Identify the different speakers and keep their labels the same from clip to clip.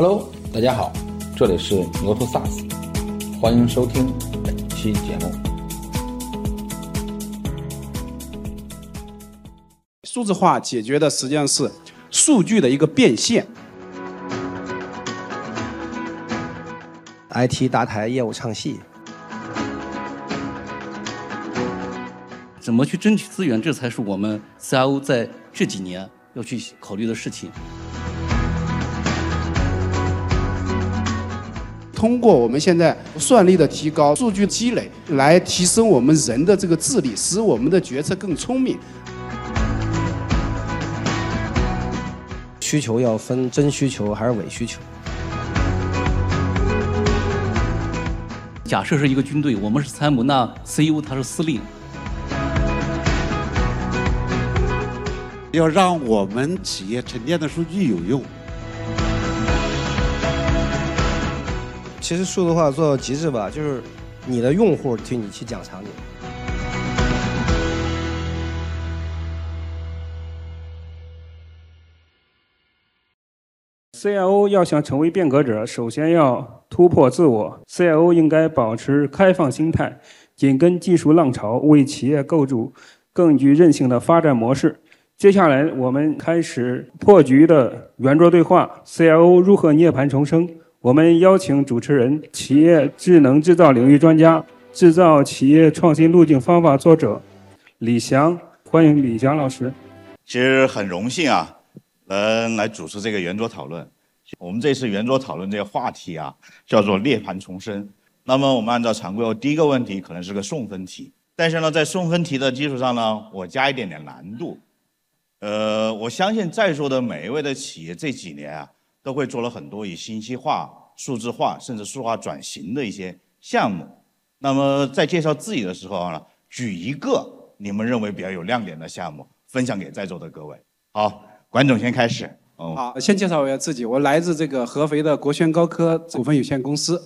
Speaker 1: Hello，大家好，这里是牛头 SaaS，欢迎收听本期节目。
Speaker 2: 数字化解决的实际上是数据的一个变现。
Speaker 3: IT 搭台业务唱戏，
Speaker 4: 怎么去争取资源，这才是我们 CIO 在这几年要去考虑的事情。
Speaker 2: 通过我们现在算力的提高、数据积累，来提升我们人的这个智力，使我们的决策更聪明。
Speaker 3: 需求要分真需求还是伪需求。
Speaker 4: 假设是一个军队，我们是参谋，那 CEO 他是司令。
Speaker 5: 要让我们企业沉淀的数据有用。
Speaker 3: 其实数字化做到极致吧，就是你的用户替你去讲场景。
Speaker 6: CIO 要想成为变革者，首先要突破自我。CIO 应该保持开放心态，紧跟技术浪潮，为企业构筑更具韧性的发展模式。接下来，我们开始破局的圆桌对话：CIO 如何涅槃重生？我们邀请主持人、企业智能制造领域专家、制造企业创新路径方法作者李翔，欢迎李翔老师。
Speaker 7: 其实很荣幸啊，能来主持这个圆桌讨论。我们这次圆桌讨论这个话题啊，叫做涅槃重生。那么我们按照常规，第一个问题可能是个送分题，但是呢，在送分题的基础上呢，我加一点点难度。呃，我相信在座的每一位的企业这几年啊，都会做了很多以信息化、数字化甚至数字化转型的一些项目。那么在介绍自己的时候呢，举一个你们认为比较有亮点的项目，分享给在座的各位。好，管总先开始。哦，
Speaker 2: 好，先介绍一下自己，我来自这个合肥的国轩高科股份有限公司，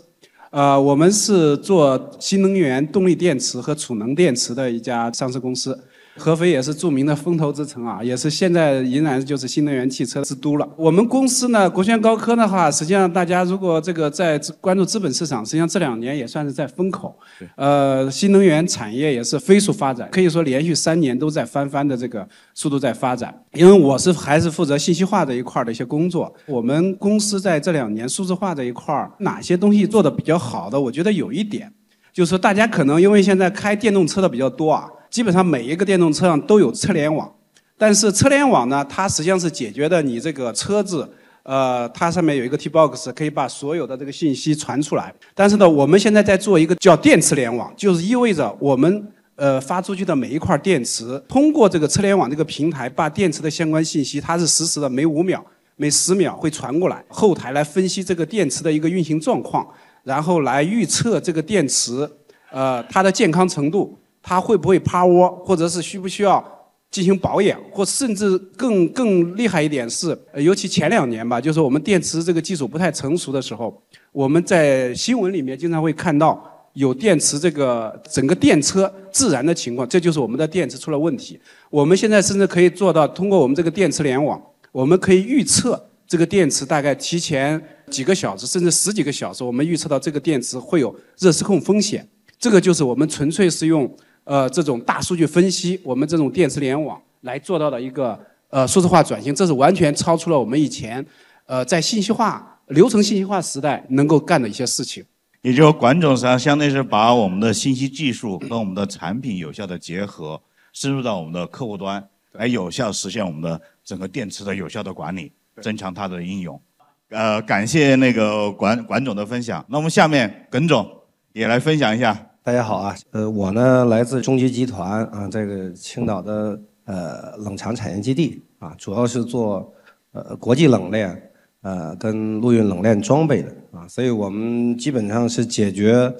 Speaker 2: 呃，我们是做新能源动力电池和储能电池的一家上市公司。合肥也是著名的风投之城啊，也是现在仍然就是新能源汽车之都了。我们公司呢，国轩高科的话，实际上大家如果这个在关注资本市场，实际上这两年也算是在风口。呃，新能源产业也是飞速发展，可以说连续三年都在翻番的这个速度在发展。因为我是还是负责信息化这一块的一些工作，我们公司在这两年数字化这一块儿哪些东西做的比较好的？我觉得有一点，就是说大家可能因为现在开电动车的比较多啊。基本上每一个电动车上都有车联网，但是车联网呢，它实际上是解决的你这个车子，呃，它上面有一个 T box，可以把所有的这个信息传出来。但是呢，我们现在在做一个叫电池联网，就是意味着我们呃发出去的每一块电池，通过这个车联网这个平台，把电池的相关信息，它是实时的每五秒、每十秒会传过来，后台来分析这个电池的一个运行状况，然后来预测这个电池呃它的健康程度。它会不会趴窝，或者是需不需要进行保养，或甚至更更厉害一点是，尤其前两年吧，就是我们电池这个技术不太成熟的时候，我们在新闻里面经常会看到有电池这个整个电车自燃的情况，这就是我们的电池出了问题。我们现在甚至可以做到，通过我们这个电池联网，我们可以预测这个电池大概提前几个小时，甚至十几个小时，我们预测到这个电池会有热失控风险。这个就是我们纯粹是用。呃，这种大数据分析，我们这种电池联网来做到的一个呃数字化转型，这是完全超出了我们以前呃在信息化流程信息化时代能够干的一些事情。
Speaker 7: 也就是管总实际上相当于是把我们的信息技术和我们的产品有效的结合，深入到我们的客户端，来有效实现我们的整个电池的有效的管理，增强它的应用。呃，感谢那个管管总的分享。那我们下面耿总也来分享一下。
Speaker 3: 大家好啊，呃，我呢来自中集集团啊，这个青岛的呃冷藏产业基地啊，主要是做呃国际冷链呃跟陆运冷链装备的啊，所以我们基本上是解决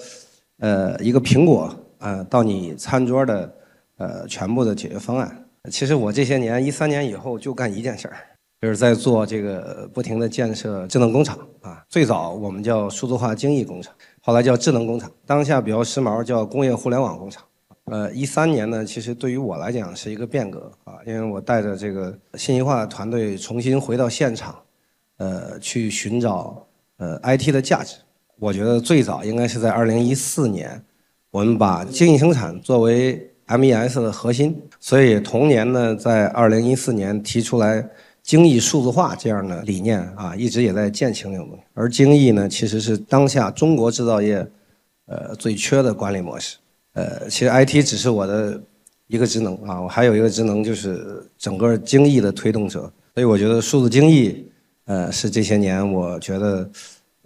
Speaker 3: 呃一个苹果啊到你餐桌的呃全部的解决方案。其实我这些年一三年以后就干一件事儿，就是在做这个不停的建设智能工厂啊。最早我们叫数字化精益工厂。后来叫智能工厂，当下比较时髦叫工业互联网工厂。呃，一三年呢，其实对于我来讲是一个变革啊，因为我带着这个信息化团队重新回到现场，呃去寻找呃 IT 的价值。我觉得最早应该是在二零一四年，我们把精益生产作为 MES 的核心，所以同年呢，在二零一四年提出来精益数字化这样的理念啊，一直也在践行中。而精益呢，其实是当下中国制造业呃最缺的管理模式。呃，其实 IT 只是我的一个职能啊，我还有一个职能就是整个精益的推动者。所以我觉得数字精益呃是这些年我觉得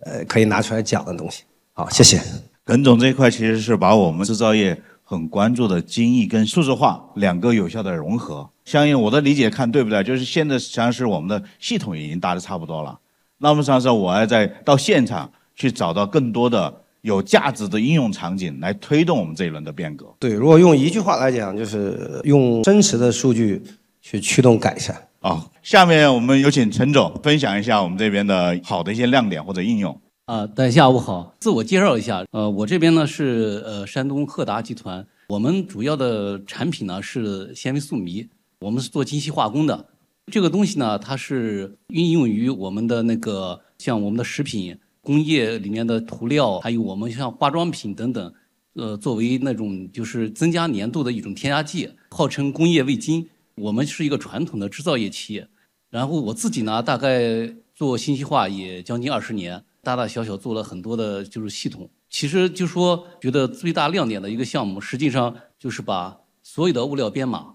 Speaker 3: 呃可以拿出来讲的东西。好，谢谢。
Speaker 7: 耿总这一块其实是把我们制造业很关注的精益跟数字化两个有效的融合。相应我的理解看对不对？就是现在实际上是我们的系统已经搭的差不多了，那么实际上我要在到现场去找到更多的。有价值的应用场景来推动我们这一轮的变革。
Speaker 3: 对，如果用一句话来讲，就是用真实的数据去驱动改善。
Speaker 7: 好，下面我们有请陈总分享一下我们这边的好的一些亮点或者应用。
Speaker 4: 啊，大家下午好，自我介绍一下。呃，我这边呢是呃山东赫达集团，我们主要的产品呢是纤维素醚，我们是做精细化工的。这个东西呢，它是运用于我们的那个像我们的食品。工业里面的涂料，还有我们像化妆品等等，呃，作为那种就是增加粘度的一种添加剂，号称工业味精。我们是一个传统的制造业企业，然后我自己呢，大概做信息化也将近二十年，大大小小做了很多的就是系统。其实就说觉得最大亮点的一个项目，实际上就是把所有的物料编码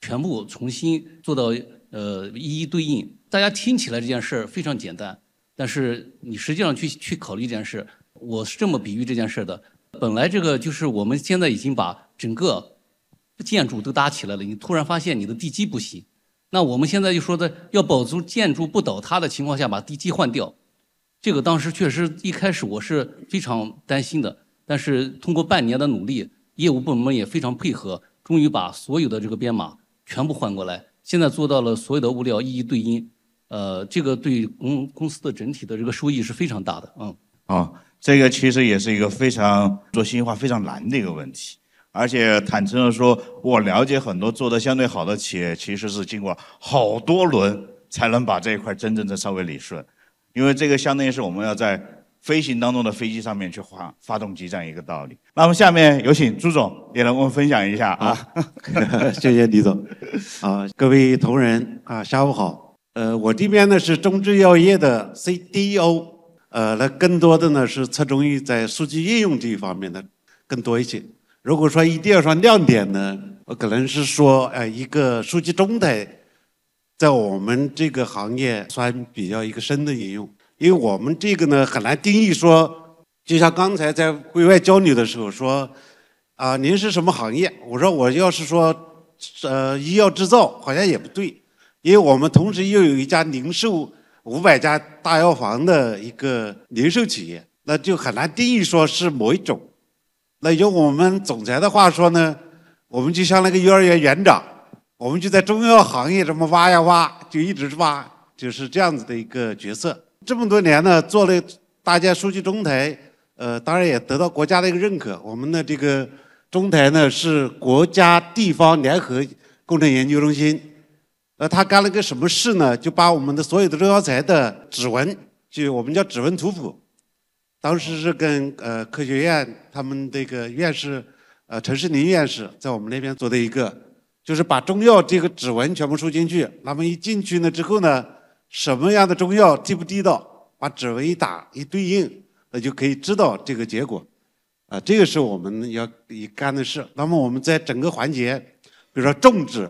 Speaker 4: 全部重新做到呃一一对应。大家听起来这件事儿非常简单。但是你实际上去去考虑这件事，我是这么比喻这件事的。本来这个就是我们现在已经把整个建筑都搭起来了，你突然发现你的地基不行，那我们现在就说的要保住建筑不倒塌的情况下，把地基换掉。这个当时确实一开始我是非常担心的，但是通过半年的努力，业务部门也非常配合，终于把所有的这个编码全部换过来，现在做到了所有的物料一一对应。呃，这个对公公司的整体的这个收益是非常大的，嗯。
Speaker 7: 啊，这个其实也是一个非常做信息化非常难的一个问题，而且坦诚的说，我了解很多做的相对好的企业，其实是经过好多轮才能把这一块真正的稍微理顺，因为这个相当于是我们要在飞行当中的飞机上面去发发动机这样一个道理。那么下面有请朱总也来跟我们分享一下啊。
Speaker 5: 谢谢李总。啊，各位同仁啊，下午好。呃，我这边呢是中制药业的 CDO，呃，那更多的呢是侧重于在数据应用这一方面的更多一些。如果说一定要说亮点呢，我可能是说，呃，一个数据中台，在我们这个行业算比较一个深的应用，因为我们这个呢很难定义说，就像刚才在会外交流的时候说，啊，您是什么行业？我说我要是说，呃，医药制造好像也不对。因为我们同时又有一家零售五百家大药房的一个零售企业，那就很难定义说是某一种。那用我们总裁的话说呢，我们就像那个幼儿园园长，我们就在中药行业这么挖呀挖，就一直挖，就是这样子的一个角色。这么多年呢，做了大家数据中台，呃，当然也得到国家的一个认可。我们的这个中台呢，是国家地方联合工程研究中心。呃，他干了个什么事呢？就把我们的所有的中药材的指纹，就我们叫指纹图谱，当时是跟呃科学院他们这个院士，呃陈世林院士在我们那边做的一个，就是把中药这个指纹全部输进去，那么一进去呢之后呢，什么样的中药地不地道，把指纹一打一对应，那就可以知道这个结果，啊，这个是我们要一干的事。那么我们在整个环节，比如说种植、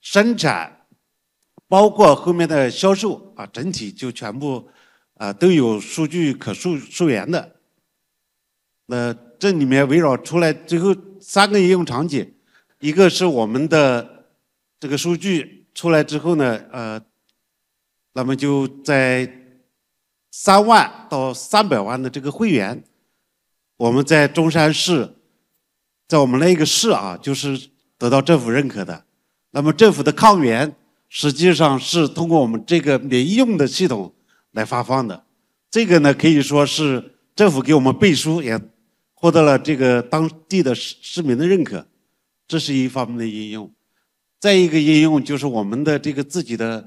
Speaker 5: 生产。包括后面的销售啊，整体就全部啊都有数据可溯溯源的。那这里面围绕出来最后三个应用场景，一个是我们的这个数据出来之后呢，呃，那么就在三万到三百万的这个会员，我们在中山市，在我们那个市啊，就是得到政府认可的。那么政府的抗原。实际上是通过我们这个民用的系统来发放的，这个呢可以说是政府给我们背书，也获得了这个当地的市市民的认可，这是一方面的应用。再一个应用就是我们的这个自己的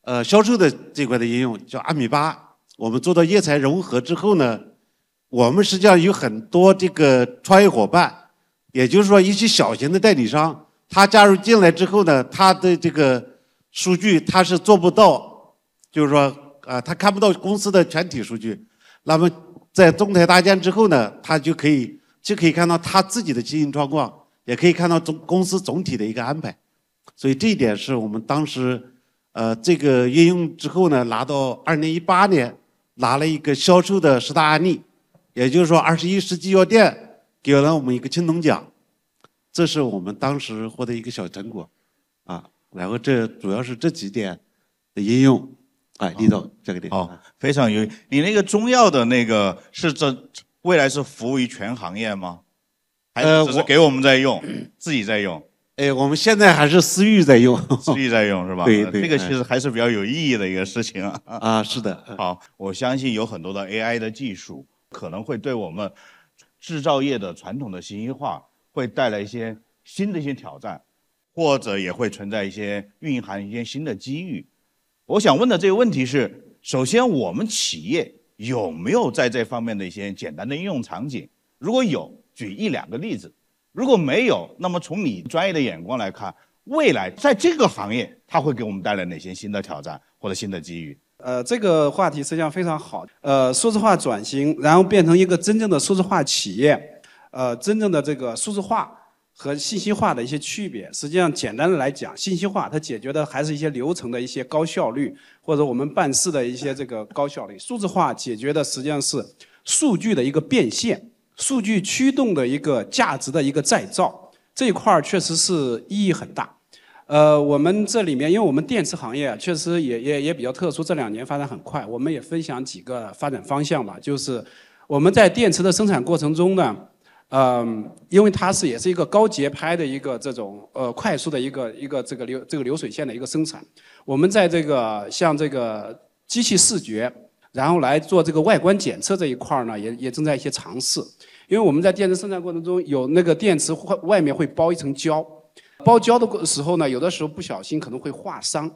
Speaker 5: 呃销售的这块的应用，叫阿米巴。我们做到业财融合之后呢，我们实际上有很多这个创业伙伴，也就是说一些小型的代理商，他加入进来之后呢，他的这个数据他是做不到，就是说啊，他看不到公司的全体数据。那么在中台搭建之后呢，他就可以就可以看到他自己的经营状况，也可以看到总公司总体的一个安排。所以这一点是我们当时，呃，这个应用之后呢，拿到二零一八年拿了一个销售的十大案例，也就是说二十一世纪药店给了我们一个青铜奖，这是我们当时获得一个小成果，啊，然后这主要是这几点的应用，哎，李总这个点
Speaker 7: 哦，非常有。你那个中药的那个是这未来是服务于全行业吗？还是只是给我们在用，自己在用？
Speaker 5: 哎，我们现在还是私域在用，
Speaker 7: 私域在用是吧？
Speaker 5: 对对，
Speaker 7: 这个其实还是比较有意义的一个事情啊。
Speaker 5: 啊，是的。
Speaker 7: 好，我相信有很多的 AI 的技术可能会对我们制造业的传统的信息化会带来一些新的一些挑战，或者也会存在一些蕴含一些新的机遇。我想问的这个问题是：首先，我们企业有没有在这方面的一些简单的应用场景？如果有，举一两个例子。如果没有，那么从你专业的眼光来看，未来在这个行业，它会给我们带来哪些新的挑战或者新的机遇？
Speaker 2: 呃，这个话题实际上非常好。呃，数字化转型，然后变成一个真正的数字化企业，呃，真正的这个数字化和信息化的一些区别，实际上简单的来讲，信息化它解决的还是一些流程的一些高效率，或者我们办事的一些这个高效率。数字化解决的实际上是数据的一个变现。数据驱动的一个价值的一个再造，这一块儿确实是意义很大。呃，我们这里面，因为我们电池行业确实也也也比较特殊，这两年发展很快。我们也分享几个发展方向吧，就是我们在电池的生产过程中呢，嗯，因为它是也是一个高节拍的一个这种呃快速的一个一个这个流这个流水线的一个生产，我们在这个像这个机器视觉。然后来做这个外观检测这一块儿呢，也也正在一些尝试。因为我们在电池生产过程中有那个电池外外面会包一层胶，包胶的过时候呢，有的时候不小心可能会划伤，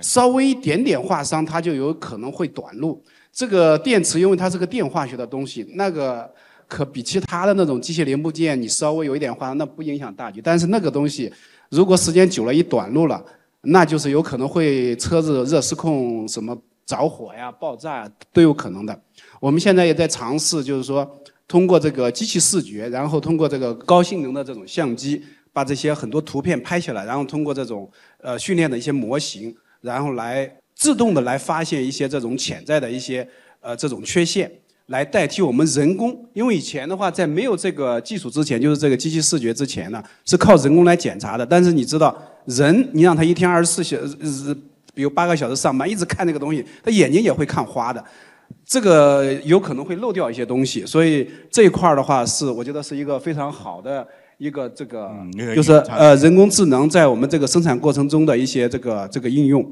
Speaker 2: 稍微一点点划伤它就有可能会短路。这个电池因为它是个电化学的东西，那个可比其他的那种机械零部件你稍微有一点划伤那不影响大局。但是那个东西如果时间久了一短路了，那就是有可能会车子热失控什么。着火呀、爆炸都有可能的。我们现在也在尝试，就是说通过这个机器视觉，然后通过这个高性能的这种相机，把这些很多图片拍下来，然后通过这种呃训练的一些模型，然后来自动的来发现一些这种潜在的一些呃这种缺陷，来代替我们人工。因为以前的话，在没有这个技术之前，就是这个机器视觉之前呢，是靠人工来检查的。但是你知道，人你让他一天二十四小时。比如八个小时上班，一直看那个东西，他眼睛也会看花的，这个有可能会漏掉一些东西，所以这一块儿的话是我觉得是一个非常好的一个这个，就是呃人工智能在我们这个生产过程中的一些这个这个应用。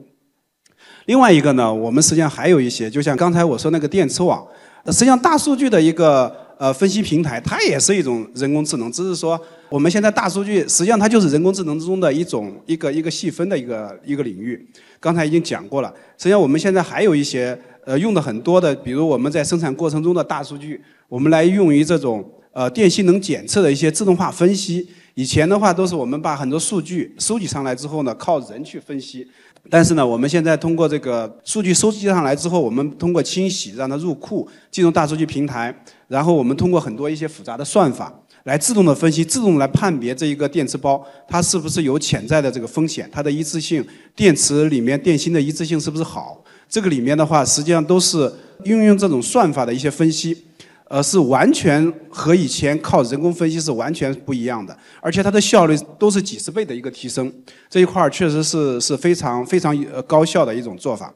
Speaker 2: 另外一个呢，我们实际上还有一些，就像刚才我说那个电池网，实际上大数据的一个呃分析平台，它也是一种人工智能，只是说我们现在大数据实际上它就是人工智能之中的一种一个一个细分的一个一个领域。刚才已经讲过了，实际上我们现在还有一些呃用的很多的，比如我们在生产过程中的大数据，我们来用于这种呃电性能检测的一些自动化分析。以前的话都是我们把很多数据收集上来之后呢，靠人去分析。但是呢，我们现在通过这个数据收集上来之后，我们通过清洗让它入库，进入大数据平台，然后我们通过很多一些复杂的算法。来自动的分析，自动来判别这一个电池包，它是不是有潜在的这个风险，它的一致性，电池里面电芯的一致性是不是好？这个里面的话，实际上都是运用这种算法的一些分析，呃，是完全和以前靠人工分析是完全不一样的，而且它的效率都是几十倍的一个提升，这一块儿确实是是非常非常呃高效的一种做法。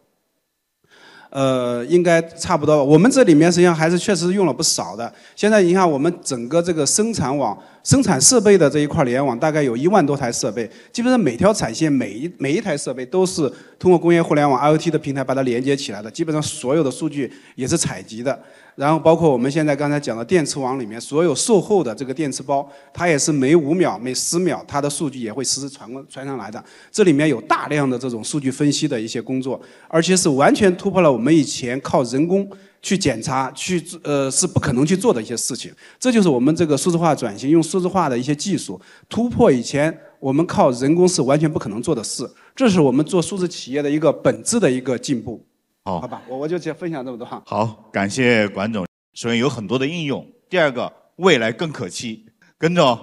Speaker 2: 呃，应该差不多。我们这里面实际上还是确实用了不少的。现在你看，我们整个这个生产网生产设备的这一块联网大概有一万多台设备，基本上每条产线每一每一台设备都是通过工业互联网 IoT 的平台把它连接起来的，基本上所有的数据也是采集的。然后包括我们现在刚才讲的电池网里面，所有售后的这个电池包，它也是每五秒、每十秒，它的数据也会实时传过传上来的。这里面有大量的这种数据分析的一些工作，而且是完全突破了我们以前靠人工去检查、去呃是不可能去做的一些事情。这就是我们这个数字化转型，用数字化的一些技术突破以前我们靠人工是完全不可能做的事。这是我们做数字企业的一个本质的一个进步。
Speaker 7: 好，
Speaker 2: 好吧，我我就先分享这么多哈。
Speaker 7: 好，感谢管总。首先有很多的应用，第二个未来更可期。跟总，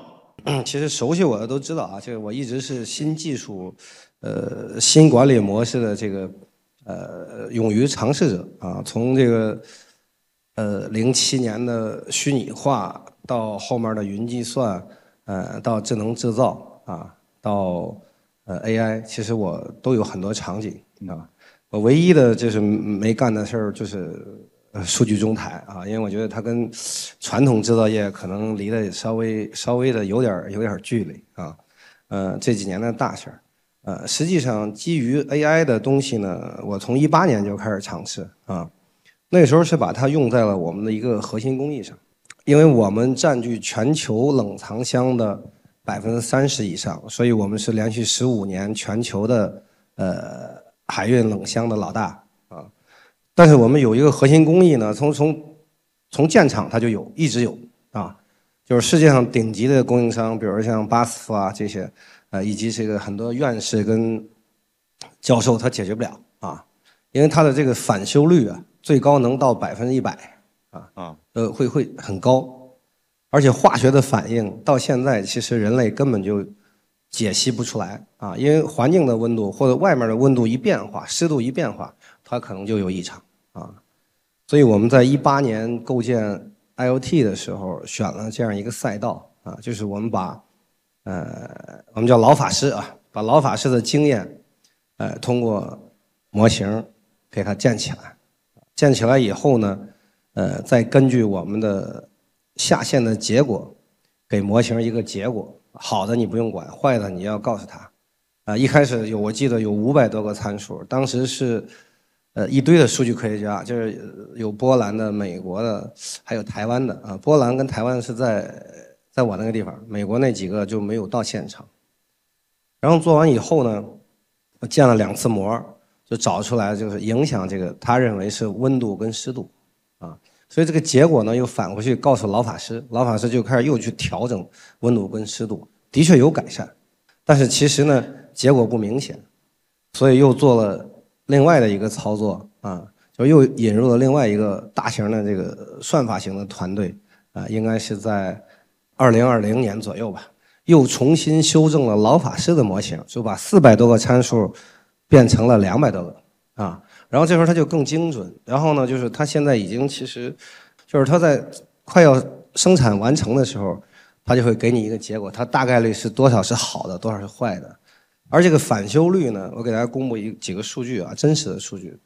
Speaker 3: 其实熟悉我的都知道啊，就是我一直是新技术、呃新管理模式的这个呃勇于尝试者啊。从这个呃零七年的虚拟化，到后面的云计算，呃到智能制造啊，到呃 AI，其实我都有很多场景啊。我唯一的就是没干的事儿就是数据中台啊，因为我觉得它跟传统制造业可能离得稍微稍微的有点有点距离啊。呃这几年的大事儿，呃实际上基于 AI 的东西呢，我从一八年就开始尝试啊，那时候是把它用在了我们的一个核心工艺上，因为我们占据全球冷藏箱的百分之三十以上，所以我们是连续十五年全球的呃。海运冷箱的老大啊，但是我们有一个核心工艺呢，从从从建厂它就有，一直有啊，就是世界上顶级的供应商，比如像巴斯夫啊这些，呃，以及这个很多院士跟教授，他解决不了啊，因为它的这个返修率啊，最高能到百分之一百啊啊，呃，会会很高，而且化学的反应到现在，其实人类根本就。解析不出来啊，因为环境的温度或者外面的温度一变化，湿度一变化，它可能就有异常啊。所以我们在一八年构建 IOT 的时候，选了这样一个赛道啊，就是我们把呃我们叫老法师啊，把老法师的经验，呃通过模型给它建起来，建起来以后呢，呃再根据我们的下线的结果，给模型一个结果。好的你不用管，坏的你要告诉他。啊，一开始有我记得有五百多个参数，当时是呃一堆的数据科学家，就是有波兰的、美国的，还有台湾的啊。波兰跟台湾是在在我那个地方，美国那几个就没有到现场。然后做完以后呢，我建了两次模，就找出来就是影响这个，他认为是温度跟湿度啊。所以这个结果呢，又返回去告诉老法师，老法师就开始又去调整温度跟湿度，的确有改善，但是其实呢，结果不明显，所以又做了另外的一个操作啊，就又引入了另外一个大型的这个算法型的团队啊，应该是在二零二零年左右吧，又重新修正了老法师的模型，就把四百多个参数变成了两百多个啊。然后这时候它就更精准，然后呢，就是它现在已经其实，就是它在快要生产完成的时候，它就会给你一个结果，它大概率是多少是好的，多少是坏的，而这个返修率呢，我给大家公布一几个数据啊，真实的数据，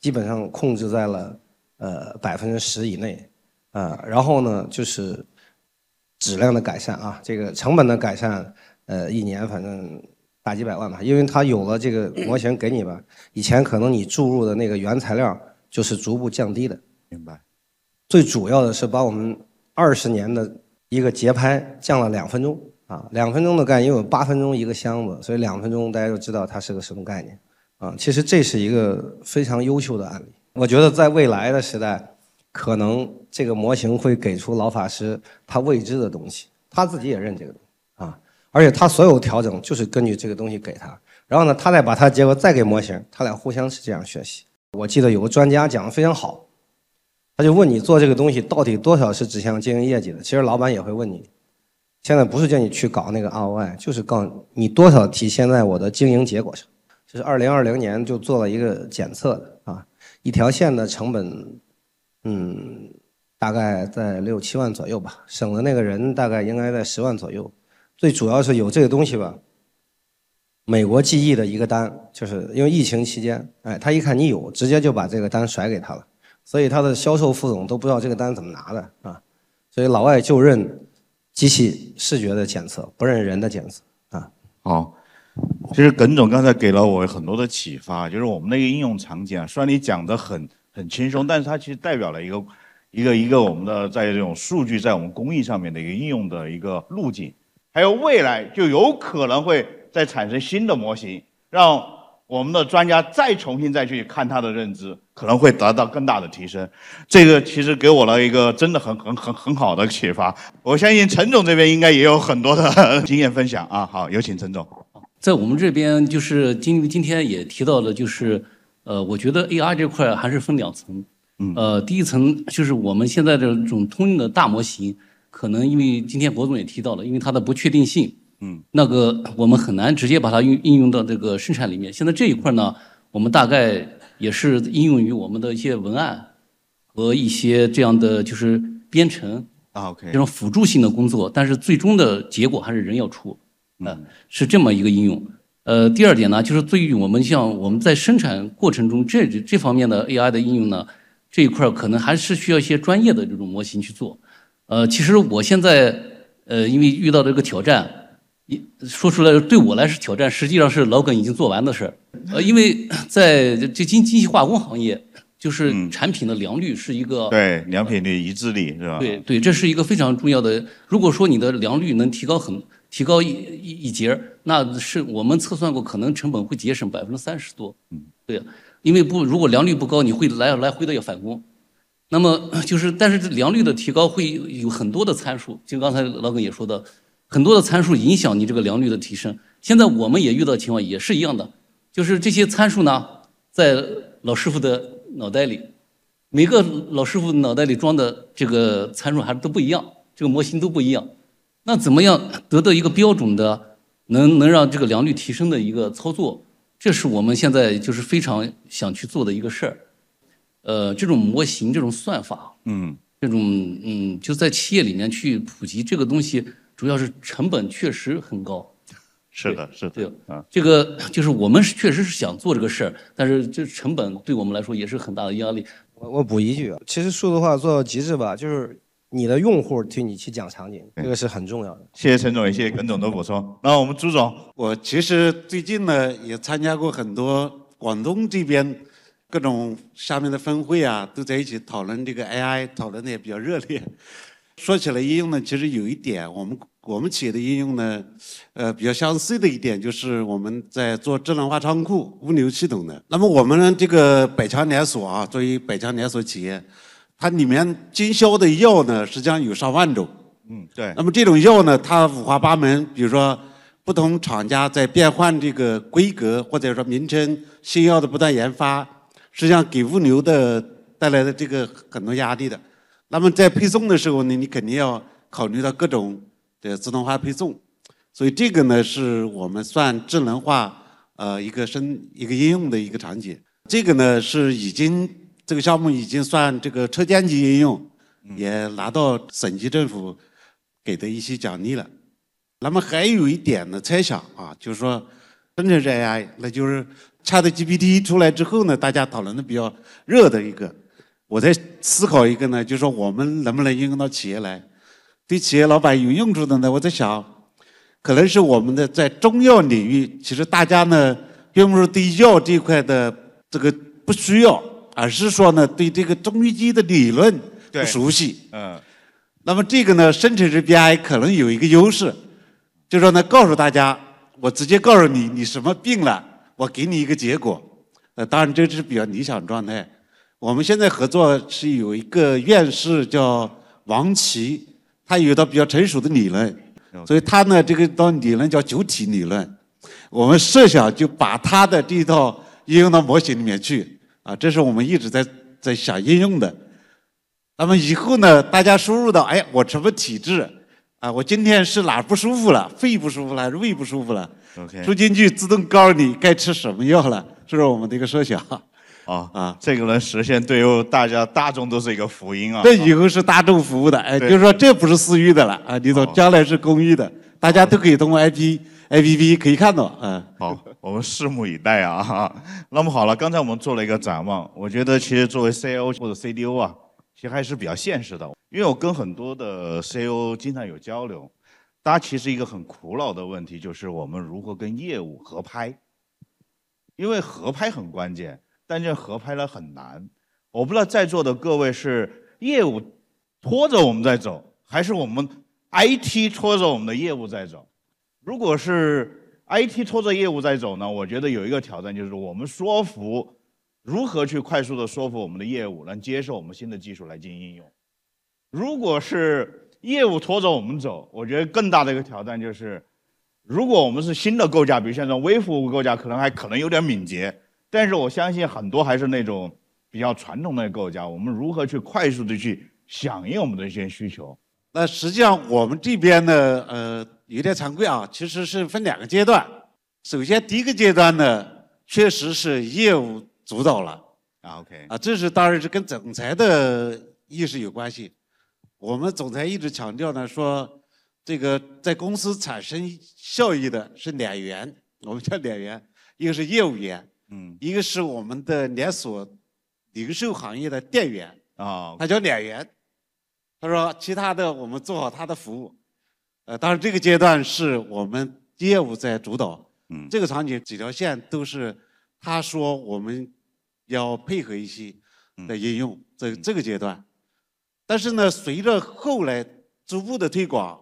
Speaker 3: 基本上控制在了呃百分之十以内，啊，然后呢就是质量的改善啊，这个成本的改善，呃一年反正。大几百万吧，因为它有了这个 模型给你吧，以前可能你注入的那个原材料就是逐步降低的。
Speaker 7: 明白。
Speaker 3: 最主要的是把我们二十年的一个节拍降了两分钟啊，两分钟的概念，因为有八分钟一个箱子，所以两分钟大家就知道它是个什么概念啊。其实这是一个非常优秀的案例。我觉得在未来的时代，可能这个模型会给出老法师他未知的东西，他自己也认这个东西。而且他所有调整就是根据这个东西给他，然后呢，他再把他结果再给模型，他俩互相是这样学习。我记得有个专家讲的非常好，他就问你做这个东西到底多少是指向经营业绩的？其实老板也会问你，现在不是叫你去搞那个 ROI，就是告诉你多少体现在我的经营结果上。这是二零二零年就做了一个检测的啊，一条线的成本，嗯，大概在六七万左右吧，省的那个人大概应该在十万左右。最主要是有这个东西吧，美国记忆的一个单，就是因为疫情期间，哎，他一看你有，直接就把这个单甩给他了，所以他的销售副总都不知道这个单怎么拿的啊，所以老外就认机器视觉的检测，不认人的检测啊。
Speaker 7: 好，其实耿总刚才给了我很多的启发，就是我们那个应用场景啊，虽然你讲的很很轻松，但是它其实代表了一个一个一个我们的在这种数据在我们工艺上面的一个应用的一个路径，还有未来就有可能会再产生新的模型，让我们的专家再重新再去看它的认知，可能会得到更大的提升。这个其实给我了一个真的很很很很好的启发。我相信陈总这边应该也有很多的经验分享啊。好，有请陈总。
Speaker 4: 在我们这边，就是今今天也提到了，就是呃，我觉得 AR 这块还是分两层。
Speaker 7: 嗯。
Speaker 4: 呃，第一层就是我们现在的这种通用的大模型，可能因为今天博总也提到了，因为它的不确定性。
Speaker 7: 嗯，
Speaker 4: 那个我们很难直接把它应应用到这个生产里面。现在这一块呢，我们大概也是应用于我们的一些文案和一些这样的就是编程
Speaker 7: 啊，OK，
Speaker 4: 这种辅助性的工作，但是最终的结果还是人要出，嗯，是这么一个应用。呃，第二点呢，就是对于我们像我们在生产过程中这这方面的 AI 的应用呢，这一块可能还是需要一些专业的这种模型去做。呃，其实我现在呃，因为遇到这个挑战。一说出来对我来是挑战，实际上是老耿已经做完的事儿。呃，因为在这精精细化工行业，就是产品的良率是一个
Speaker 7: 对良品率一致力是吧？
Speaker 4: 对对，这是一个非常重要的。如果说你的良率能提高很提高一一一截，那是我们测算过，可能成本会节省百分之三十多。
Speaker 7: 嗯，
Speaker 4: 对，因为不如果良率不高，你会来来回的要返工。那么就是，但是这良率的提高会有很多的参数，就刚才老耿也说的。很多的参数影响你这个良率的提升。现在我们也遇到情况也是一样的，就是这些参数呢，在老师傅的脑袋里，每个老师傅脑袋里装的这个参数还都不一样，这个模型都不一样。那怎么样得到一个标准的，能能让这个良率提升的一个操作？这是我们现在就是非常想去做的一个事儿。呃，这种模型、这种算法，
Speaker 7: 嗯，
Speaker 4: 这种嗯，就在企业里面去普及这个东西。主要是成本确实很高，
Speaker 7: 是的，是的，
Speaker 4: 对啊，这个就是我们确实是想做这个事儿，但是这成本对我们来说也是很大的压力。
Speaker 3: 我我补一句啊，其实数字化做到极致吧，就是你的用户替你去讲场景，这个是很重要的。
Speaker 7: 谢谢陈总，也谢谢耿总的补充。那我们朱总，
Speaker 5: 我其实最近呢也参加过很多广东这边各种下面的分会啊，都在一起讨论这个 AI，讨论的也比较热烈。说起来应用呢，其实有一点，我们我们企业的应用呢，呃，比较相似的一点就是我们在做智能化仓库物流系统的。那么我们这个百强连锁啊，作为百强连锁企业，它里面经销的药呢，实际上有上万种。
Speaker 7: 嗯，对。
Speaker 5: 那么这种药呢，它五花八门，比如说不同厂家在变换这个规格或者说名称，新药的不断研发，实际上给物流的带来的这个很多压力的。那么在配送的时候呢，你肯定要考虑到各种的自动化配送，所以这个呢是我们算智能化呃一个生一个应用的一个场景。这个呢是已经这个项目已经算这个车间级应用，也拿到省级政府给的一些奖励了。那么还有一点呢猜想啊，就是说生成式 AI，那就是 ChatGPT 出来之后呢，大家讨论的比较热的一个。我在思考一个呢，就是说我们能不能应用到企业来，对企业老板有用处的呢？我在想，可能是我们的在中药领域，其实大家呢，并不是对药这块的这个不需要，而是说呢，对这个中医机的理论不熟悉。
Speaker 7: 嗯。
Speaker 5: 那么这个呢，生成式 BI 可能有一个优势，就是说呢，告诉大家，我直接告诉你你什么病了，我给你一个结果。呃，当然这是比较理想状态。我们现在合作是有一个院士叫王琦，他有一套比较成熟的理论，所以他呢这个套理论叫九体理论。我们设想就把他的这一套应用到模型里面去，啊，这是我们一直在在想应用的。那么以后呢，大家输入到，哎，我什么体质？啊，我今天是哪不舒服了？肺不舒服了还是胃不舒服了
Speaker 7: ？OK，
Speaker 5: 输进去自动告诉你该吃什么药了，这是我们的一个设想。
Speaker 7: 啊啊，这个能实现，对于大家大众都是一个福音啊！
Speaker 5: 这以后是大众服务的，哎，就是说这不是私域的了啊，李总，将来是公域的，大家都可以通过 IP、APP 可以看到，嗯。
Speaker 7: 好，我们拭目以待啊！那么好了，刚才我们做了一个展望，我觉得其实作为 CIO 或者 CDO 啊，其实还是比较现实的。因为我跟很多的 CEO 经常有交流，大家其实一个很苦恼的问题就是我们如何跟业务合拍，因为合拍很关键，但这合拍呢很难。我不知道在座的各位是业务拖着我们在走，还是我们 IT 拖着我们的业务在走。如果是 IT 拖着业务在走呢，我觉得有一个挑战就是我们说服。如何去快速的说服我们的业务能接受我们新的技术来进行应用？如果是业务拖着我们走，我觉得更大的一个挑战就是，如果我们是新的构架，比如像这种微服务构架，可能还可能有点敏捷，但是我相信很多还是那种比较传统的构架。我们如何去快速的去响应我们的一些需求？
Speaker 5: 那实际上我们这边呢，呃，有点惭愧啊，其实是分两个阶段。首先第一个阶段呢，确实是业务。主导了
Speaker 7: 啊，OK
Speaker 5: 啊，这是当然是跟总裁的意识有关系。我们总裁一直强调呢，说这个在公司产生效益的是两员，我们叫两员，一个是业务员，嗯，一个是我们的连锁零售行业的店员啊，他叫两员。他说其他的我们做好他的服务，呃，当然这个阶段是我们业务在主导，嗯，这个场景几条线都是他说我们。要配合一些的应用，这这个阶段，但是呢，随着后来逐步的推广，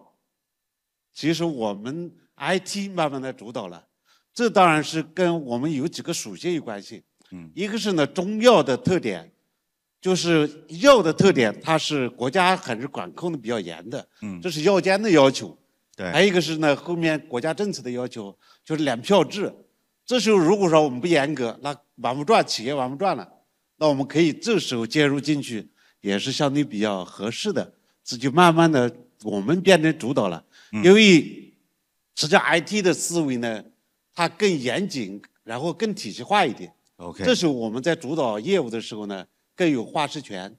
Speaker 5: 其实我们 IT 慢慢的主导了，这当然是跟我们有几个属性有关系。嗯，一个是呢中药的特点，就是药的特点，它是国家还是管控的比较严的。嗯，这是药监的要求。
Speaker 7: 对，
Speaker 5: 还有一个是呢后面国家政策的要求，就是两票制。这时候如果说我们不严格，那玩不转，企业玩不转了，那我们可以这时候介入进去，也是相对比较合适的。这就慢慢的我们变成主导了，因为实际上 IT 的思维呢，它更严谨，然后更体系化一点。
Speaker 7: OK，
Speaker 5: 这时候我们在主导业务的时候呢，更有话事权，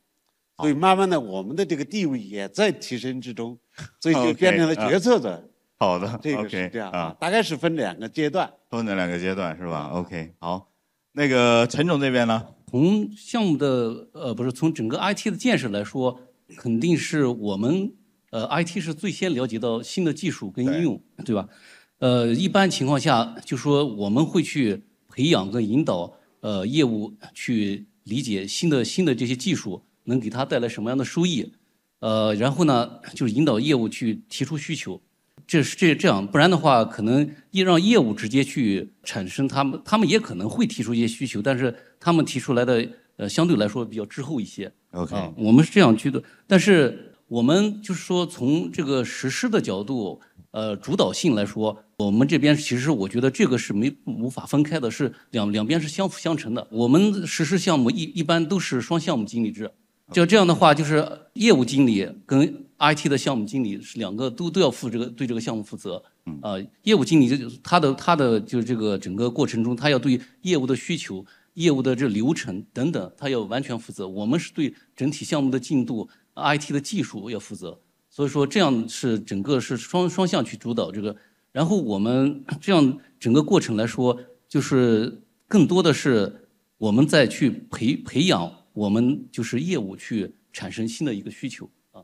Speaker 5: 所以慢慢的我们的这个地位也在提升之中，所以就变成了决策者。
Speaker 7: 好的，
Speaker 5: 这个是这样啊，大概是分两个阶段，
Speaker 7: 分了两个阶段是吧？OK，好，那个陈总这边呢？
Speaker 4: 从项目的呃不是从整个 IT 的建设来说，肯定是我们呃 IT 是最先了解到新的技术跟应用，对吧？呃，一般情况下就说我们会去培养跟引导呃业务去理解新的新的这些技术能给他带来什么样的收益，呃，然后呢就是引导业务去提出需求。这是这这样，不然的话，可能一让业务直接去产生，他们他们也可能会提出一些需求，但是他们提出来的呃相对来说比较滞后一些。
Speaker 7: OK，
Speaker 4: 我们是这样去的，但是我们就是说从这个实施的角度，呃主导性来说，我们这边其实我觉得这个是没无法分开的，是两两边是相辅相成的。我们实施项目一一般都是双项目经理制，就这样的话，就是业务经理跟 IT 的项目经理是两个都都要负这个对这个项目负责，啊，业务经理就他的他的就是这个整个过程中，他要对业务的需求、业务的这流程等等，他要完全负责。我们是对整体项目的进度、IT 的技术要负责，所以说这样是整个是双双向去主导这个。然后我们 这样整个过程来说，就是更多的是我们再去培培养我们就是业务去产生新的一个需求啊。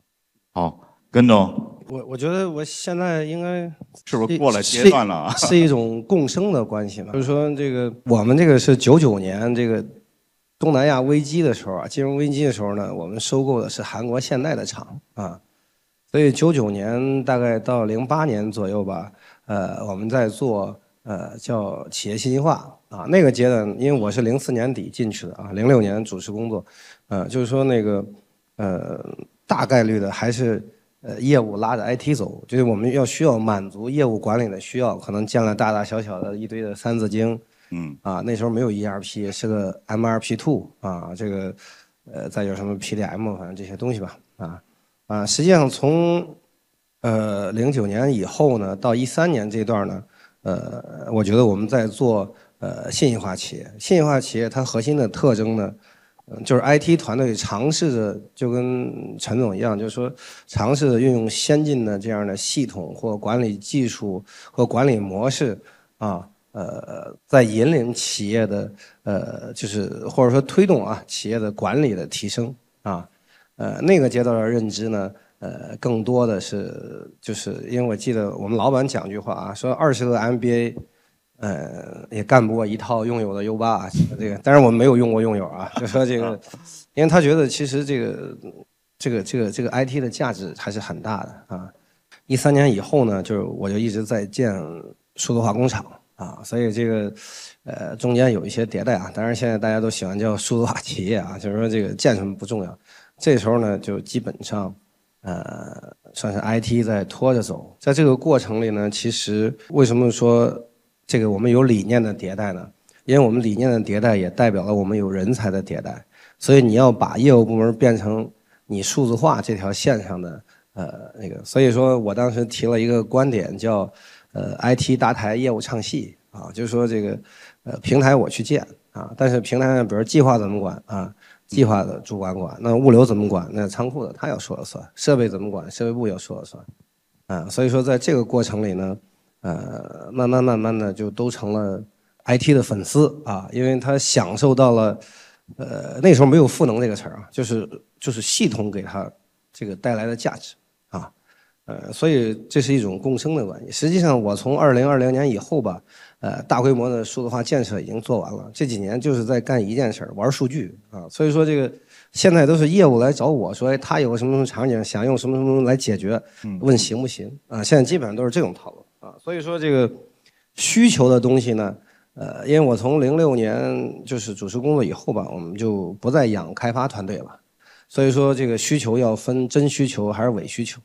Speaker 7: 好，跟总，
Speaker 3: 我我觉得我现在应该
Speaker 7: 是不是过了阶段了啊？
Speaker 3: 是一种共生的关系嘛？就是说，这个我们这个是九九年这个东南亚危机的时候啊，金融危机的时候呢，我们收购的是韩国现代的厂啊，所以九九年大概到零八年左右吧，呃，我们在做呃叫企业信息化啊，那个阶段，因为我是零四年底进去的啊，零六年主持工作，呃，就是说那个呃。大概率的还是呃业务拉着 IT 走，就是我们要需要满足业务管理的需要，可能建了大大小小的一堆的三字经，嗯，啊那时候没有 ERP，是个 MRP two 啊，这个呃再有什么 PDM，反正这些东西吧，啊啊实际上从呃零九年以后呢，到一三年这段呢，呃我觉得我们在做呃信息化企业，信息化企业它核心的特征呢。就是 IT 团队尝试着，就跟陈总一样，就是说尝试着运用先进的这样的系统或管理技术或管理模式，啊，呃，在引领企业的，呃，就是或者说推动啊企业的管理的提升啊，呃，那个阶段的认知呢，呃，更多的是就是因为我记得我们老板讲句话啊，说二十个 MBA，呃，也干不过一套用友的 U 八啊，这个，但是我们没有用过用友啊，就说这个，因为他觉得其实这个这个这个这个 IT 的价值还是很大的啊。一三年以后呢，就是我就一直在建数字化工厂啊，所以这个呃中间有一些迭代啊。当然现在大家都喜欢叫数字化企业啊，就是说这个建什么不重要。这时候呢，就基本上呃算是 IT 在拖着走。在这个过程里呢，其实为什么说这个我们有理念的迭代呢？因为我们理念的迭代也代表了我们有人才的迭代。所以你要把业务部门变成你数字化这条线上的。呃，那个，所以说我当时提了一个观点，叫呃，IT 搭台业务唱戏啊，就是说这个呃平台我去建啊，但是平台上比如计划怎么管啊，计划的主管管，那物流怎么管，那仓库的他要说了算，设备怎么管，设备部要说了算，啊，所以说在这个过程里呢，呃，慢慢慢慢的就都成了 IT 的粉丝啊，因为他享受到了，呃，那时候没有赋能这个词儿啊，就是就是系统给他这个带来的价值啊。呃，所以这是一种共生的关系。实际上，我从二零二零年以后吧，呃，大规模的数字化建设已经做完了。这几年就是在干一件事儿，玩数据啊。所以说，这个现在都是业务来找我说，哎，他有个什么什么场景，想用什么什么来解决，问行不行啊？现在基本上都是这种套路啊。所以说，这个需求的东西呢，呃，因为我从零六年就是主持工作以后吧，我们就不再养开发团队了。所以说，这个需求要分真需求还是伪需求。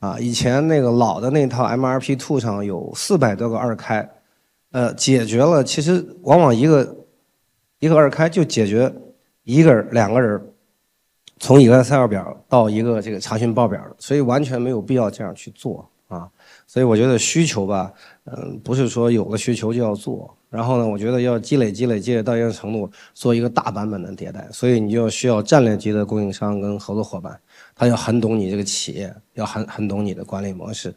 Speaker 3: 啊，以前那个老的那套 MRP Two 上有四百多个二开，呃，解决了其实往往一个一个二开就解决一个人两个人从一个 Excel 表到一个这个查询报表，所以完全没有必要这样去做啊。所以我觉得需求吧，嗯，不是说有了需求就要做，然后呢，我觉得要积累积累积累到一定程度，做一个大版本的迭代，所以你就需要战略级的供应商跟合作伙伴。他要很懂你这个企业，要很很懂你的管理模式。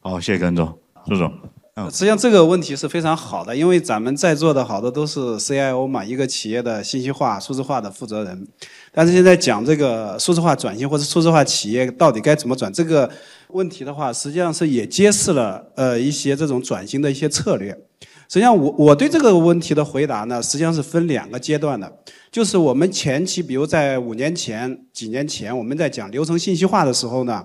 Speaker 7: 好，谢谢耿总，朱总。
Speaker 2: 嗯，实际上这个问题是非常好的，因为咱们在座的好多都是 CIO 嘛，一个企业的信息化、数字化的负责人。但是现在讲这个数字化转型或者数字化企业到底该怎么转这个问题的话，实际上是也揭示了呃一些这种转型的一些策略。实际上我我对这个问题的回答呢，实际上是分两个阶段的。就是我们前期，比如在五年前、几年前，我们在讲流程信息化的时候呢，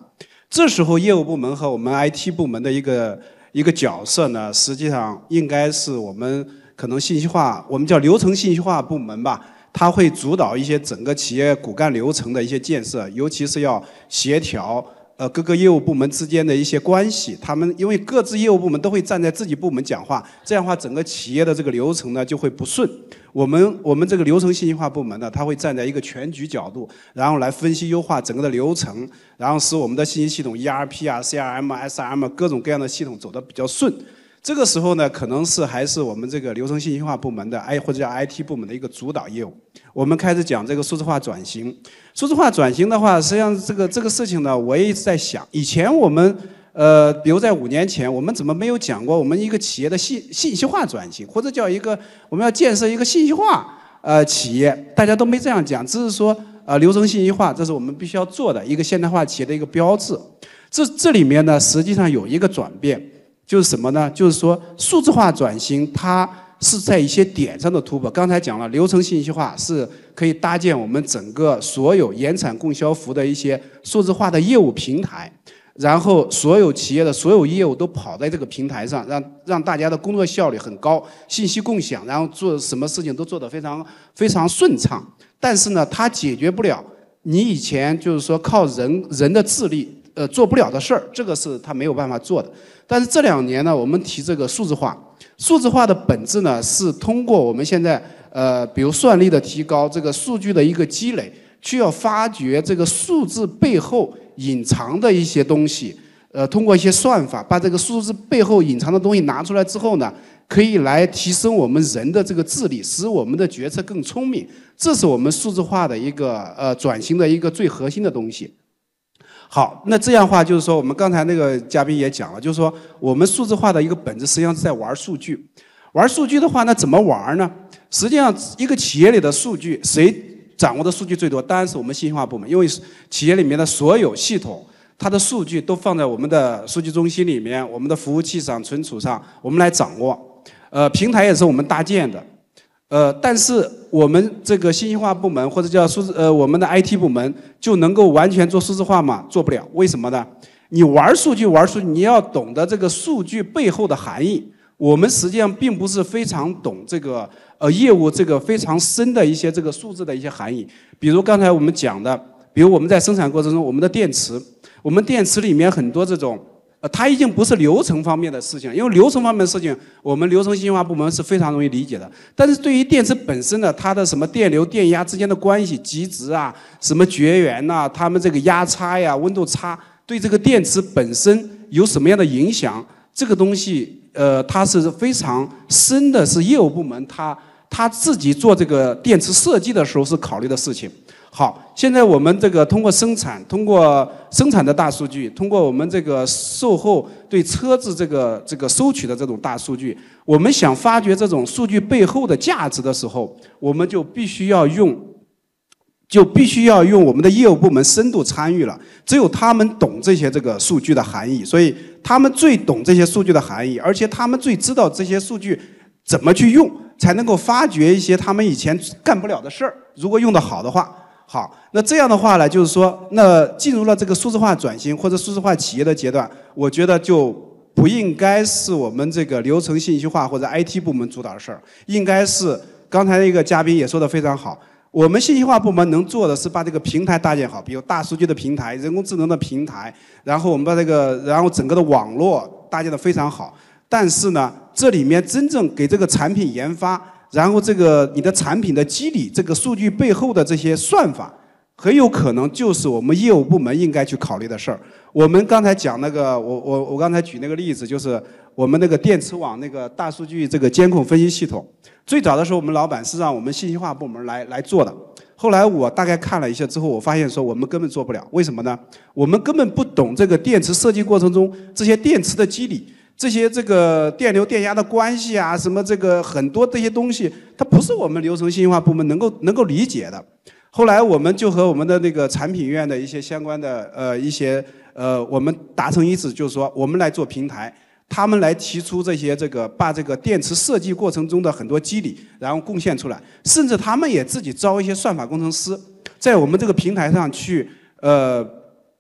Speaker 2: 这时候业务部门和我们 IT 部门的一个一个角色呢，实际上应该是我们可能信息化，我们叫流程信息化部门吧，它会主导一些整个企业骨干流程的一些建设，尤其是要协调。呃，各个业务部门之间的一些关系，他们因为各自业务部门都会站在自己部门讲话，这样的话，整个企业的这个流程呢就会不顺。我们我们这个流程信息化部门呢，他会站在一个全局角度，然后来分析优化整个的流程，然后使我们的信息系统 ERP 啊、CRM、SRM 各种各样的系统走得比较顺。这个时候呢，可能是还是我们这个流程信息化部门的 I 或者叫 IT 部门的一个主导业务。我们开始讲这个数字化转型。数字化转型的话，实际上这个这个事情呢，我也一直在想。以前我们呃，比如在五年前，我们怎么没有讲过我们一个企业的信信息化转型，或者叫一个我们要建设一个信息化呃企业，大家都没这样讲，只是说呃流程信息化，这是我们必须要做的一个现代化企业的一个标志。这这里面呢，实际上有一个转变。就是什么呢？就是说，数字化转型它是在一些点上的突破。刚才讲了，流程信息化是可以搭建我们整个所有延产供销服的一些数字化的业务平台，然后所有企业的所有业务都跑在这个平台上，让让大家的工作效率很高，信息共享，然后做什么事情都做得非常非常顺畅。但是呢，它解决不了你以前就是说靠人人的智力。呃，做不了的事儿，这个是他没有办法做的。但是这两年呢，我们提这个数字化，数字化的本质呢，是通过我们现在呃，比如算力的提高，这个数据的一个积累，需要发掘这个数字背后隐藏的一些东西。呃，通过一些算法，把这个数字背后隐藏的东西拿出来之后呢，可以来提升我们人的这个智力，使我们的决策更聪明。这是我们数字化的一个呃转型的一个最核心的东西。好，那这样的话就是说，我们刚才那个嘉宾也讲了，就是说，我们数字化的一个本质实际上是在玩数据。玩数据的话，那怎么玩呢？实际上，一个企业里的数据，谁掌握的数据最多，当然是我们信息化部门，因为企业里面的所有系统，它的数据都放在我们的数据中心里面，我们的服务器上、存储上，我们来掌握。呃，平台也是我们搭建的。呃，但是我们这个信息化部门或者叫数字呃我们的 IT 部门就能够完全做数字化吗？做不了，为什么呢？你玩数据玩数据，你要懂得这个数据背后的含义。我们实际上并不是非常懂这个呃业务这个非常深的一些这个数字的一些含义。比如刚才我们讲的，比如我们在生产过程中，我们的电池，我们电池里面很多这种。呃，它已经不是流程方面的事情，因为流程方面的事情，我们流程信息化部门是非常容易理解的。但是对于电池本身的它的什么电流、电压之间的关系、极值啊，什么绝缘呐，它们这个压差呀、温度差，对这个电池本身有什么样的影响？这个东西，呃，它是非常深的，是业务部门他他自己做这个电池设计的时候是考虑的事情。好，现在我们这个通过生产，通过生产的大数据，通过我们这个售后对车子这个这个收取的这种大数据，我们想发掘这种数据背后的价值的时候，我们就必须要用，就必须要用我们的业务部门深度参与了。只有他们懂这些这个数据的含义，所以他们最懂这些数据的含义，而且他们最知道这些数据怎么去用，才能够发掘一些他们以前干不了的事儿。如果用得好的话。好，那这样的话呢，就是说，那进入了这个数字化转型或者数字化企业的阶段，我觉得就不应该是我们这个流程信息化或者 IT 部门主导的事儿，应该是刚才那个嘉宾也说的非常好，我们信息化部门能做的是把这个平台搭建好，比如大数据的平台、人工智能的平台，然后我们把这个，然后整个的网络搭建的非常好，但是呢，这里面真正给这个产品研发。然后这个你的产品的机理，这个数据背后的这些算法，很有可能就是我们业务部门应该去考虑的事儿。我们刚才讲那个，我我我刚才举那个例子，就是我们那个电池网那个大数据这个监控分析系统。最早的时候，我们老板是让我们信息化部门来来做的。后来我大概看了一下之后，我发现说我们根本做不了。为什么呢？我们根本不懂这个电池设计过程中这些电池的机理。这些这个电流电压的关系啊，什么这个很多这些东西，它不是我们流程信息化部门能够能够理解的。后来我们就和我们的那个产品院的一些相关的呃一些呃，我们达成一致，就是说我们来做平台，他们来提出这些这个把这个电池设计过程中的很多机理，然后贡献出来，甚至他们也自己招一些算法工程师，在我们这个平台上去呃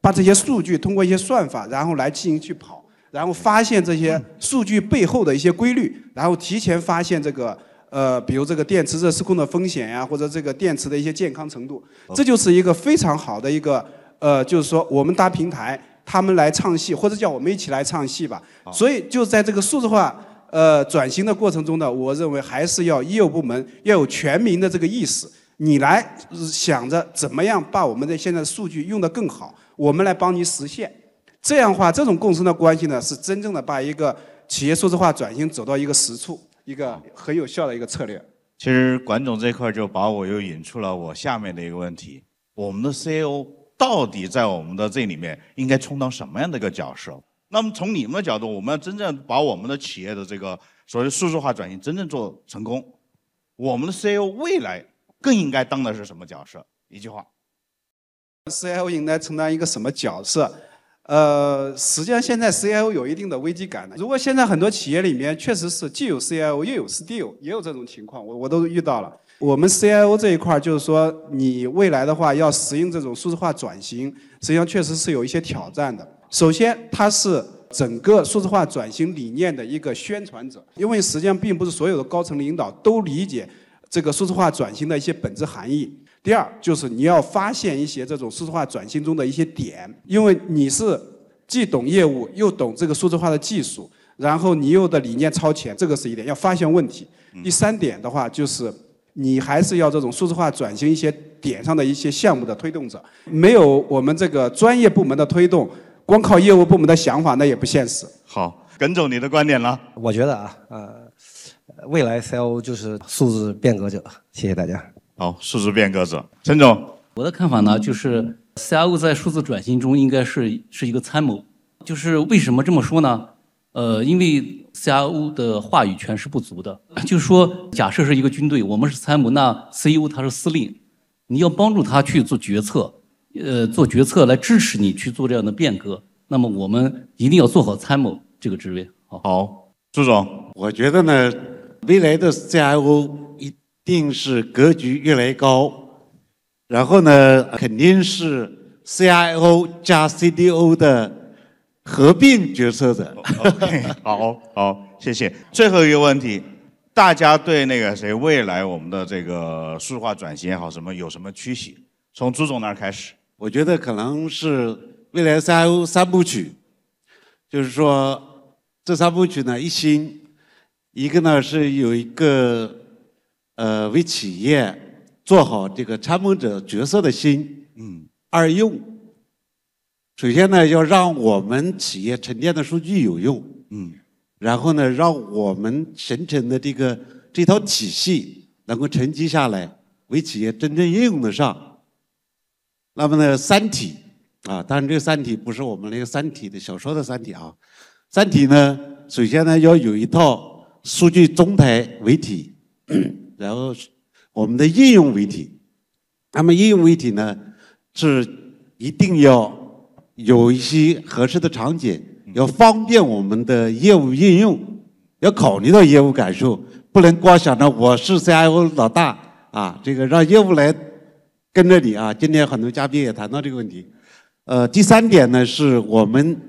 Speaker 2: 把这些数据通过一些算法，然后来进行去跑。然后发现这些数据背后的一些规律，然后提前发现这个呃，比如这个电池热失控的风险呀，或者这个电池的一些健康程度，这就是一个非常好的一个呃，就是说我们搭平台，他们来唱戏，或者叫我们一起来唱戏吧。所以就在这个数字化呃转型的过程中呢，我认为还是要业务部门要有全民的这个意识，你来想着怎么样把我们的现在的数据用得更好，我们来帮你实现。这样的话，这种共生的关系呢，是真正的把一个企业数字化转型走到一个实处，一个很有效的一个策略。
Speaker 7: 其实管总这块就把我又引出了我下面的一个问题：我们的 CEO 到底在我们的这里面应该充当什么样的一个角色？那么从你们的角度，我们要真正把我们的企业的这个所谓数字化转型真正做成功，我们的 CEO 未来更应该当的是什么角色？一句话
Speaker 2: ，CEO 应该承担一个什么角色？呃，实际上现在 CIO 有一定的危机感的。如果现在很多企业里面确实是既有 CIO 又有 CDO，也有这种情况，我我都遇到了。我们 CIO 这一块就是说，你未来的话要适应这种数字化转型，实际上确实是有一些挑战的。首先，它是整个数字化转型理念的一个宣传者，因为实际上并不是所有的高层领导都理解这个数字化转型的一些本质含义。第二就是你要发现一些这种数字化转型中的一些点，因为你是既懂业务又懂这个数字化的技术，然后你又的理念超前，这个是一点，要发现问题。第三点的话就是你还是要这种数字化转型一些点上的一些项目的推动者，没有我们这个专业部门的推动，光靠业务部门的想法那也不现实。
Speaker 7: 好，耿总你的观点呢？
Speaker 3: 我觉得啊，呃，未来 CIO 就是数字变革者。谢谢大家。
Speaker 7: 好，数字变革者，陈总，
Speaker 4: 我的看法呢，就是 CIO 在数字转型中应该是是一个参谋。就是为什么这么说呢？呃，因为 CIO 的话语权是不足的。就是说，假设是一个军队，我们是参谋，那 CEO 他是司令，你要帮助他去做决策，呃，做决策来支持你去做这样的变革。那么我们一定要做好参谋这个职位。好，
Speaker 7: 好，朱总，
Speaker 5: 我觉得呢，未来的 CIO 一定是格局越来越高，然后呢，肯定是 CIO 加 CDO 的合并决策者。
Speaker 7: OK，好好，谢谢。最后一个问题，大家对那个谁未来我们的这个数字化转型也好，什么有什么趋势？从朱总那儿开始。
Speaker 5: 我觉得可能是未来 CIO 三部曲，就是说这三部曲呢，一心，一个呢是有一个呃为企业做好这个参谋者角色的心，
Speaker 7: 嗯，
Speaker 5: 二用。首先呢，要让我们企业沉淀的数据有用，
Speaker 7: 嗯，
Speaker 5: 然后呢，让我们形成的这个这套体系能够沉积下来，为企业真正应用得上。那么呢，三体啊，当然这个三体不是我们那个三体的小说的三体啊，三体呢，首先呢要有一套数据中台为体，然后是我们的应用媒体。那么应用媒体呢，是一定要有一些合适的场景，要方便我们的业务应用，要考虑到业务感受，不能光想着我是 CIO 老大啊，这个让业务来跟着你啊。今天很多嘉宾也谈到这个问题。呃，第三点呢，是我们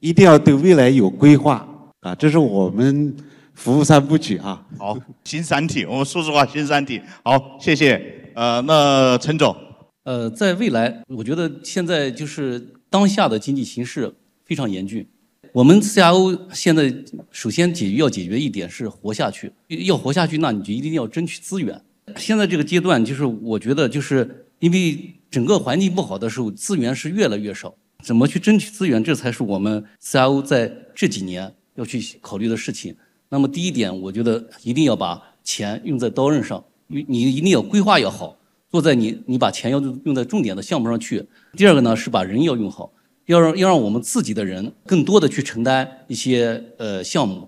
Speaker 5: 一定要对未来有规划啊，这是我们服务三部曲啊。
Speaker 7: 好，新三体，我们数字化新三体。好，谢谢。呃，那陈总，
Speaker 4: 呃，在未来，我觉得现在就是当下的经济形势非常严峻。我们 CIO 现在首先解决要解决一点是活下去，要活下去，那你就一定要争取资源。现在这个阶段，就是我觉得就是因为整个环境不好的时候，资源是越来越少。怎么去争取资源，这才是我们 CIO 在这几年要去考虑的事情。那么第一点，我觉得一定要把钱用在刀刃上，你你一定要规划要好，做在你你把钱要用用在重点的项目上去。第二个呢是把人要用好，要让要让我们自己的人更多的去承担一些呃项目，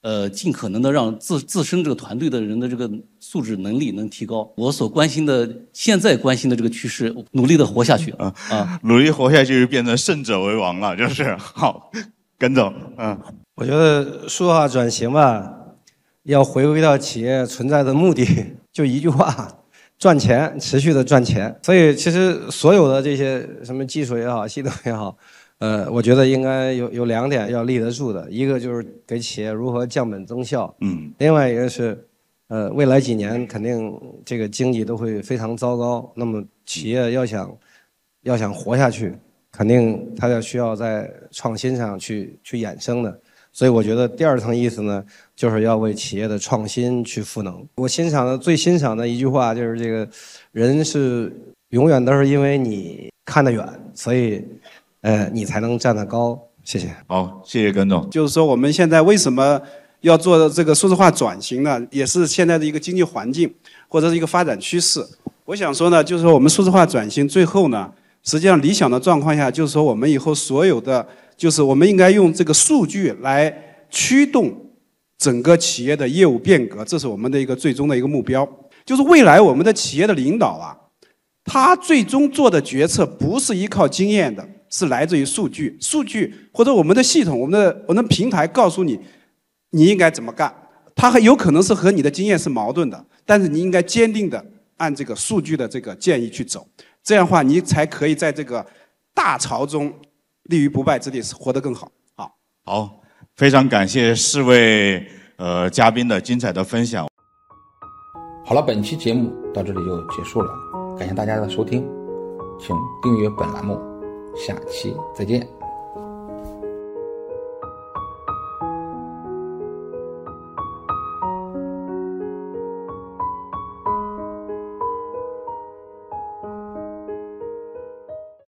Speaker 4: 呃尽可能的让自自身这个团队的人的这个素质能力能提高。我所关心的现在关心的这个趋势，努力的活下去啊啊！
Speaker 7: 努力活下去，就变成胜者为王了，就是好。耿总，嗯，
Speaker 3: 我觉得数字化转型吧，要回归到企业存在的目的，就一句话：赚钱，持续的赚钱。所以其实所有的这些什么技术也好，系统也好，呃，我觉得应该有有两点要立得住的，一个就是给企业如何降本增效，
Speaker 7: 嗯，
Speaker 3: 另外一个是，呃，未来几年肯定这个经济都会非常糟糕，那么企业要想要想活下去，肯定它要需要在创新上去去衍生的。所以我觉得第二层意思呢，就是要为企业的创新去赋能。我欣赏的最欣赏的一句话就是这个，人是永远都是因为你看得远，所以，呃，你才能站得高。谢谢。
Speaker 7: 好，谢谢耿总。
Speaker 2: 就是说我们现在为什么要做这个数字化转型呢？也是现在的一个经济环境或者是一个发展趋势。我想说呢，就是说我们数字化转型最后呢，实际上理想的状况下，就是说我们以后所有的，就是我们应该用这个数据来驱动整个企业的业务变革，这是我们的一个最终的一个目标。就是未来我们的企业的领导啊，他最终做的决策不是依靠经验的，是来自于数据。数据或者我们的系统、我们的我们的平台告诉你，你应该怎么干。它还有可能是和你的经验是矛盾的，但是你应该坚定的按这个数据的这个建议去走。这样的话，你才可以在这个大潮中立于不败之地，活得更好。好，
Speaker 7: 好，非常感谢四位呃嘉宾的精彩的分享。
Speaker 1: 好了，本期节目到这里就结束了，感谢大家的收听，请订阅本栏目，下期再见。